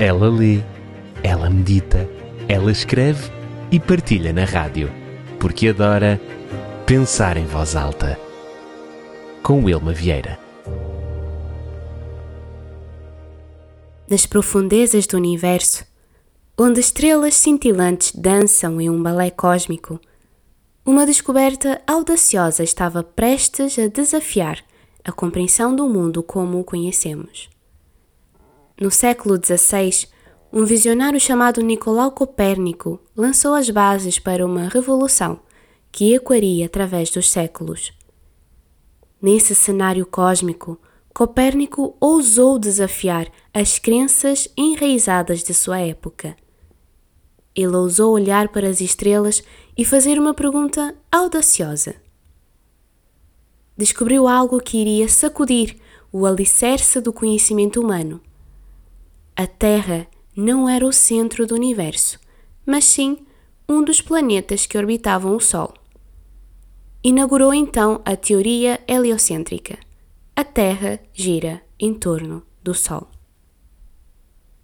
Ela lê, ela medita, ela escreve e partilha na rádio, porque adora pensar em voz alta. Com Wilma Vieira. Nas profundezas do universo, onde estrelas cintilantes dançam em um balé cósmico, uma descoberta audaciosa estava prestes a desafiar a compreensão do mundo como o conhecemos. No século XVI, um visionário chamado Nicolau Copérnico lançou as bases para uma revolução que ecoaria através dos séculos. Nesse cenário cósmico, Copérnico ousou desafiar as crenças enraizadas de sua época. Ele ousou olhar para as estrelas e fazer uma pergunta audaciosa. Descobriu algo que iria sacudir o alicerce do conhecimento humano a Terra não era o centro do universo, mas sim um dos planetas que orbitavam o Sol. Inaugurou então a teoria heliocêntrica. A Terra gira em torno do Sol.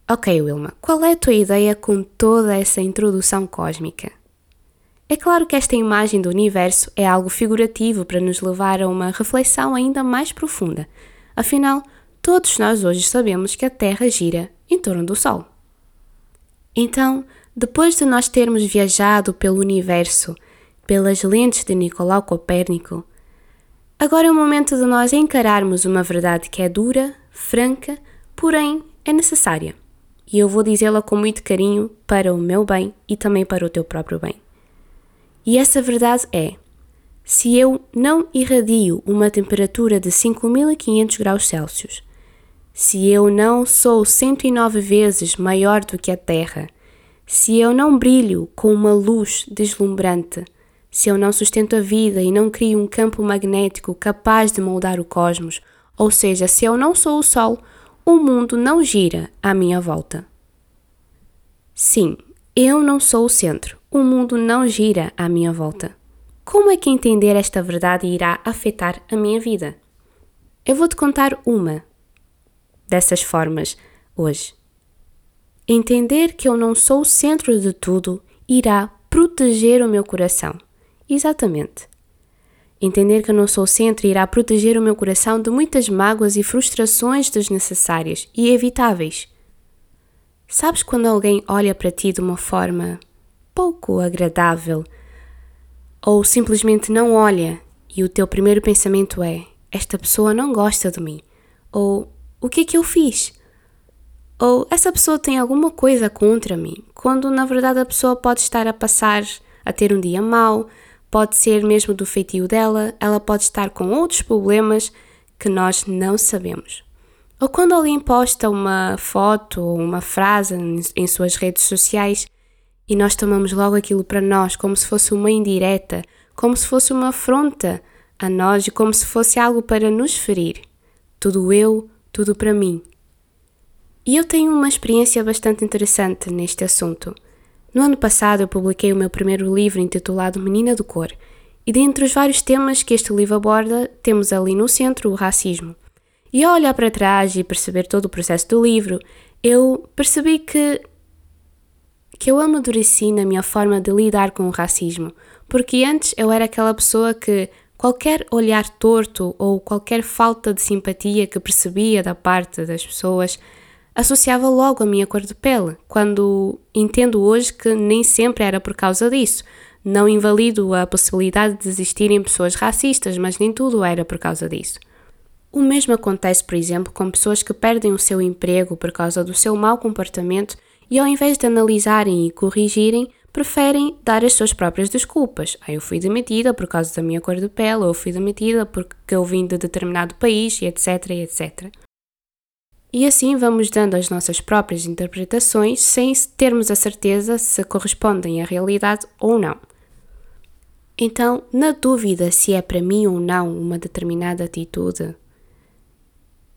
Ok, Wilma, qual é a tua ideia com toda essa introdução cósmica? É claro que esta imagem do universo é algo figurativo para nos levar a uma reflexão ainda mais profunda. Afinal, todos nós hoje sabemos que a Terra gira em torno do Sol. Então, depois de nós termos viajado pelo universo pelas lentes de Nicolau Copérnico, agora é o momento de nós encararmos uma verdade que é dura, franca, porém é necessária. E eu vou dizê-la com muito carinho para o meu bem e também para o teu próprio bem. E essa verdade é: se eu não irradio uma temperatura de 5500 graus Celsius se eu não sou 109 vezes maior do que a Terra, se eu não brilho com uma luz deslumbrante, se eu não sustento a vida e não crio um campo magnético capaz de moldar o cosmos, ou seja, se eu não sou o Sol, o mundo não gira à minha volta. Sim, eu não sou o centro, o mundo não gira à minha volta. Como é que entender esta verdade irá afetar a minha vida? Eu vou te contar uma, dessas formas hoje. Entender que eu não sou o centro de tudo irá proteger o meu coração. Exatamente. Entender que eu não sou o centro irá proteger o meu coração de muitas mágoas e frustrações desnecessárias e evitáveis. Sabes quando alguém olha para ti de uma forma pouco agradável ou simplesmente não olha e o teu primeiro pensamento é: esta pessoa não gosta de mim ou o que é que eu fiz? Ou essa pessoa tem alguma coisa contra mim, quando na verdade a pessoa pode estar a passar a ter um dia mau, pode ser mesmo do feitio dela, ela pode estar com outros problemas que nós não sabemos. Ou quando alguém posta uma foto ou uma frase em suas redes sociais e nós tomamos logo aquilo para nós como se fosse uma indireta, como se fosse uma afronta a nós e como se fosse algo para nos ferir. Tudo eu, tudo para mim. E eu tenho uma experiência bastante interessante neste assunto. No ano passado eu publiquei o meu primeiro livro intitulado Menina do Cor, e dentre os vários temas que este livro aborda, temos ali no centro o racismo. E ao olhar para trás e perceber todo o processo do livro, eu percebi que que eu amadureci na minha forma de lidar com o racismo, porque antes eu era aquela pessoa que Qualquer olhar torto ou qualquer falta de simpatia que percebia da parte das pessoas associava logo a minha cor de pele, quando entendo hoje que nem sempre era por causa disso. Não invalido a possibilidade de existirem pessoas racistas, mas nem tudo era por causa disso. O mesmo acontece, por exemplo, com pessoas que perdem o seu emprego por causa do seu mau comportamento e, ao invés de analisarem e corrigirem, preferem dar as suas próprias desculpas. Ah, eu fui demitida por causa da minha cor de pele, ou eu fui demitida porque eu vim de determinado país, e etc, e etc. E assim vamos dando as nossas próprias interpretações sem termos a certeza se correspondem à realidade ou não. Então, na dúvida se é para mim ou não uma determinada atitude,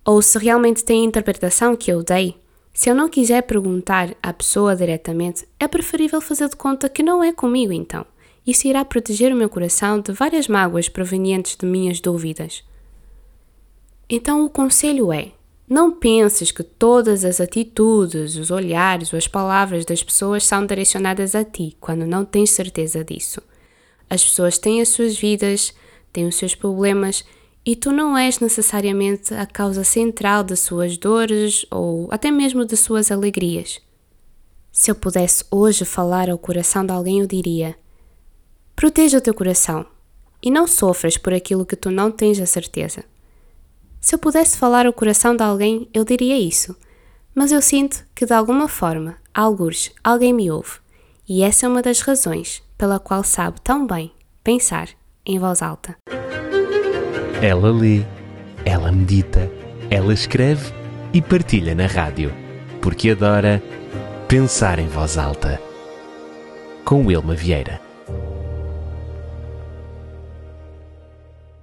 ou se realmente tem a interpretação que eu dei, se eu não quiser perguntar à pessoa diretamente, é preferível fazer de conta que não é comigo então. Isso irá proteger o meu coração de várias mágoas provenientes de minhas dúvidas. Então o conselho é: Não penses que todas as atitudes, os olhares ou as palavras das pessoas são direcionadas a ti, quando não tens certeza disso. As pessoas têm as suas vidas, têm os seus problemas e tu não és necessariamente a causa central das suas dores ou até mesmo das suas alegrias. Se eu pudesse hoje falar ao coração de alguém, eu diria: proteja o teu coração e não sofras por aquilo que tu não tens a certeza. Se eu pudesse falar ao coração de alguém, eu diria isso, mas eu sinto que de alguma forma, algures, alguém me ouve, e essa é uma das razões pela qual sabe tão bem pensar em voz alta. Ela lê, ela medita, ela escreve e partilha na rádio, porque adora pensar em voz alta. Com Wilma Vieira.